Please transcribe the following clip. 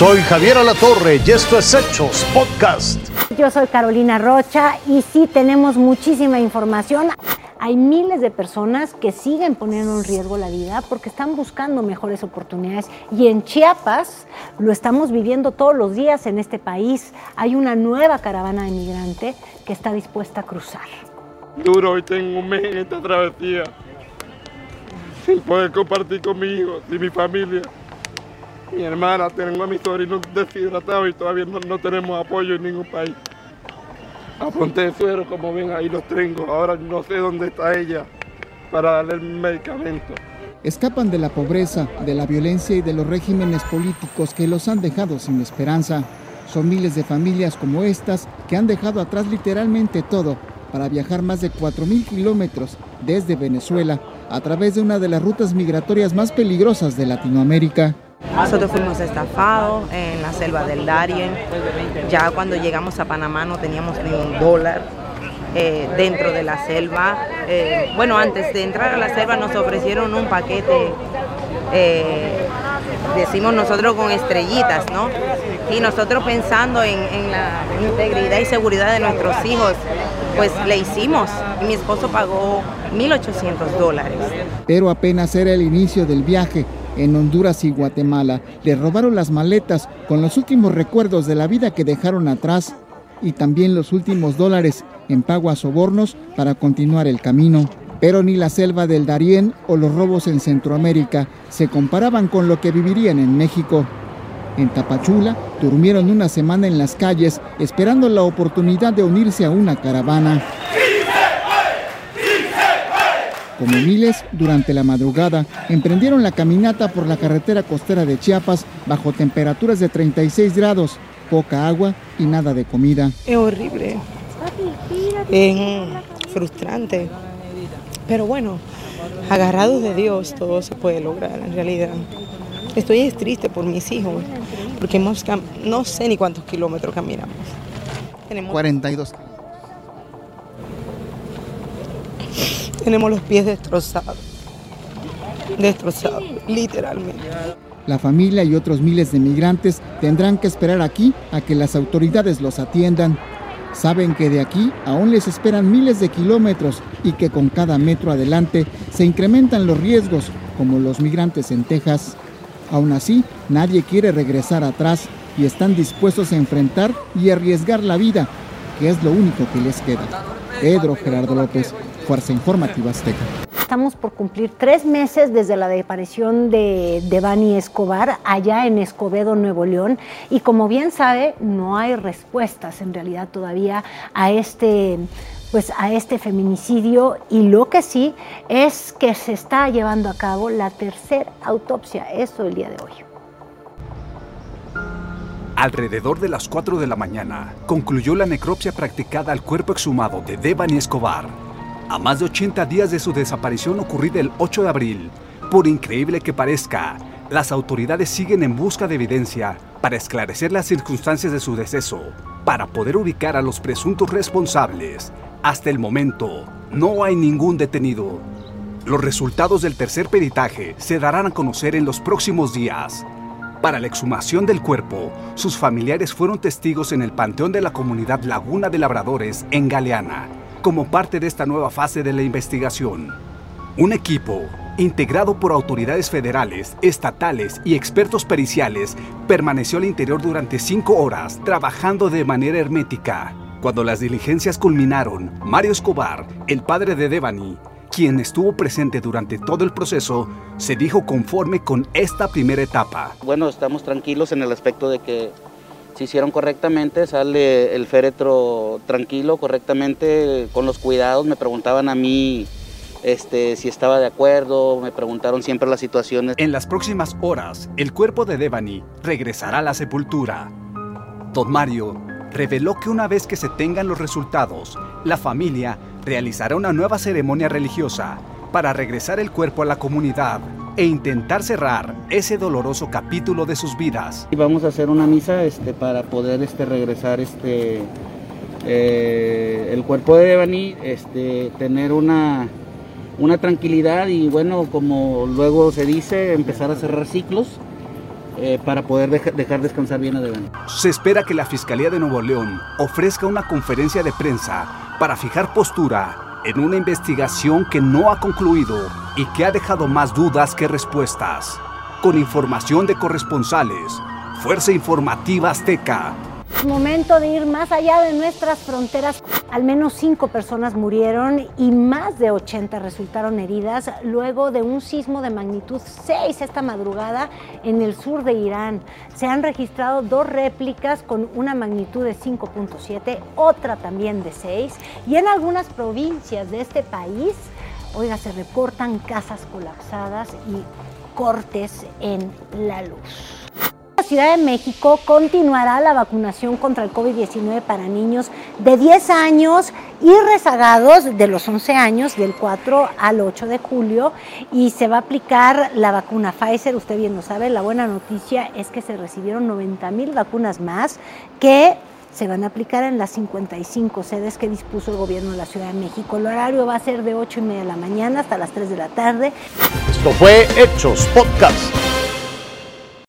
Soy Javier Alatorre y esto es Hechos Podcast. Yo soy Carolina Rocha y sí tenemos muchísima información. Hay miles de personas que siguen poniendo en riesgo la vida porque están buscando mejores oportunidades y en Chiapas lo estamos viviendo todos los días en este país. Hay una nueva caravana de migrante que está dispuesta a cruzar. Duro, hoy tengo un mes en esta travesía sin poder compartir con mi hijo y mi familia. Mi hermana, tengo a mi sobrino deshidratado y todavía no, tenemos apoyo en ningún país. Apunté suero, como ven, ahí los tengo. Ahora no sé dónde está ella para darle el medicamento. Escapan de la pobreza, de la violencia y de los regímenes políticos que los han dejado sin esperanza. Son miles de familias como estas que han dejado atrás literalmente todo para viajar más de 4.000 kilómetros desde Venezuela a través de una de las rutas migratorias más peligrosas de Latinoamérica. Nosotros fuimos estafados en la selva del Darien. Ya cuando llegamos a Panamá no teníamos ni un dólar eh, dentro de la selva. Eh, bueno, antes de entrar a la selva nos ofrecieron un paquete, eh, decimos nosotros con estrellitas, ¿no? Y nosotros pensando en, la integridad y seguridad de nuestros hijos, pues le hicimos. Mi esposo pagó 1.800 dólares. Pero apenas era el inicio del viaje en Honduras y Guatemala. Le robaron las maletas con los últimos recuerdos de la vida que dejaron atrás y también los últimos dólares en pago a sobornos para continuar el camino. Pero ni la selva del Darién o los robos en Centroamérica se comparaban con lo que vivirían en México. En Tapachula durmieron una semana en las calles esperando la oportunidad de unirse a una caravana. Como miles, durante la madrugada, emprendieron la caminata por la carretera costera de Chiapas bajo temperaturas de 36 grados, poca agua y nada de comida. Es horrible, es frustrante, pero bueno, agarrados de Dios todo se puede lograr en realidad. Estoy triste por mis hijos, porque hemos, no sé ni cuántos kilómetros caminamos. Tenemos 42 Tenemos los pies destrozados, destrozados, literalmente. La familia y otros miles de migrantes tendrán que esperar aquí a que las autoridades los atiendan. Saben que de aquí aún les esperan miles de kilómetros y que con cada metro adelante se incrementan los riesgos, como los migrantes en Texas. Aún así, nadie quiere regresar atrás y están dispuestos a enfrentar y arriesgar la vida, que es lo único que les queda. Pedro Gerardo López, Fuerza Informativa Azteca. Estamos por cumplir tres meses desde la desaparición de Devani Escobar allá en Escobedo, Nuevo León. Y como bien sabe, no hay respuestas en realidad todavía a este pues a este feminicidio y lo que sí es que se está llevando a cabo la tercera autopsia, eso el día de hoy. Alrededor de las 4 de la mañana concluyó la necropsia practicada al cuerpo exhumado de Devani Escobar a más de 80 días de su desaparición ocurrida el 8 de abril, por increíble que parezca, las autoridades siguen en busca de evidencia para esclarecer las circunstancias de su deceso, para poder ubicar a los presuntos responsables. Hasta el momento, no hay ningún detenido. Los resultados del tercer peritaje se darán a conocer en los próximos días. Para la exhumación del cuerpo, sus familiares fueron testigos en el Panteón de la Comunidad Laguna de Labradores en Galeana, como parte de esta nueva fase de la investigación. Un equipo integrado por autoridades federales, estatales y expertos periciales, permaneció al interior durante cinco horas trabajando de manera hermética. Cuando las diligencias culminaron, Mario Escobar, el padre de Devani, quien estuvo presente durante todo el proceso, se dijo conforme con esta primera etapa. Bueno, estamos tranquilos en el aspecto de que se hicieron correctamente, sale el féretro tranquilo, correctamente, con los cuidados. Me preguntaban a mí este, si estaba de acuerdo, me preguntaron siempre las situaciones. En las próximas horas, el cuerpo de Devani regresará a la sepultura. Don Mario reveló que una vez que se tengan los resultados, la familia realizará una nueva ceremonia religiosa para regresar el cuerpo a la comunidad e intentar cerrar ese doloroso capítulo de sus vidas. Y vamos a hacer una misa este, para poder este, regresar este, eh, el cuerpo de Devani, este, tener una, una tranquilidad y bueno, como luego se dice, empezar a cerrar ciclos. eh, para poder dejar descansar bien a Devani. Se espera que la Fiscalía de Nuevo León ofrezca una conferencia de prensa para fijar postura en una investigación que no ha concluido y que ha dejado más dudas que respuestas. Con información de corresponsales, Fuerza Informativa Azteca. Momento de ir más allá de nuestras fronteras. Al menos cinco personas murieron y más de 80 resultaron heridas luego de un sismo de magnitud 6 esta madrugada en el sur de Irán. Se han registrado dos réplicas con una magnitud de 5.7, otra también de 6 y en algunas provincias de este país, oiga, se reportan casas colapsadas y cortes en la luz. Ciudad de México continuará la vacunación contra el COVID-19 para niños de 10 años y rezagados de los 11 años del 4 al 8 de julio y se va a aplicar la vacuna Pfizer, usted bien lo sabe, la buena noticia es que se recibieron 90 mil vacunas más que se van a aplicar en las 55 sedes que dispuso el gobierno de la Ciudad de México. El horario va a ser de 8 y media de la mañana hasta las 3 de la tarde. Esto fue Hechos Podcast.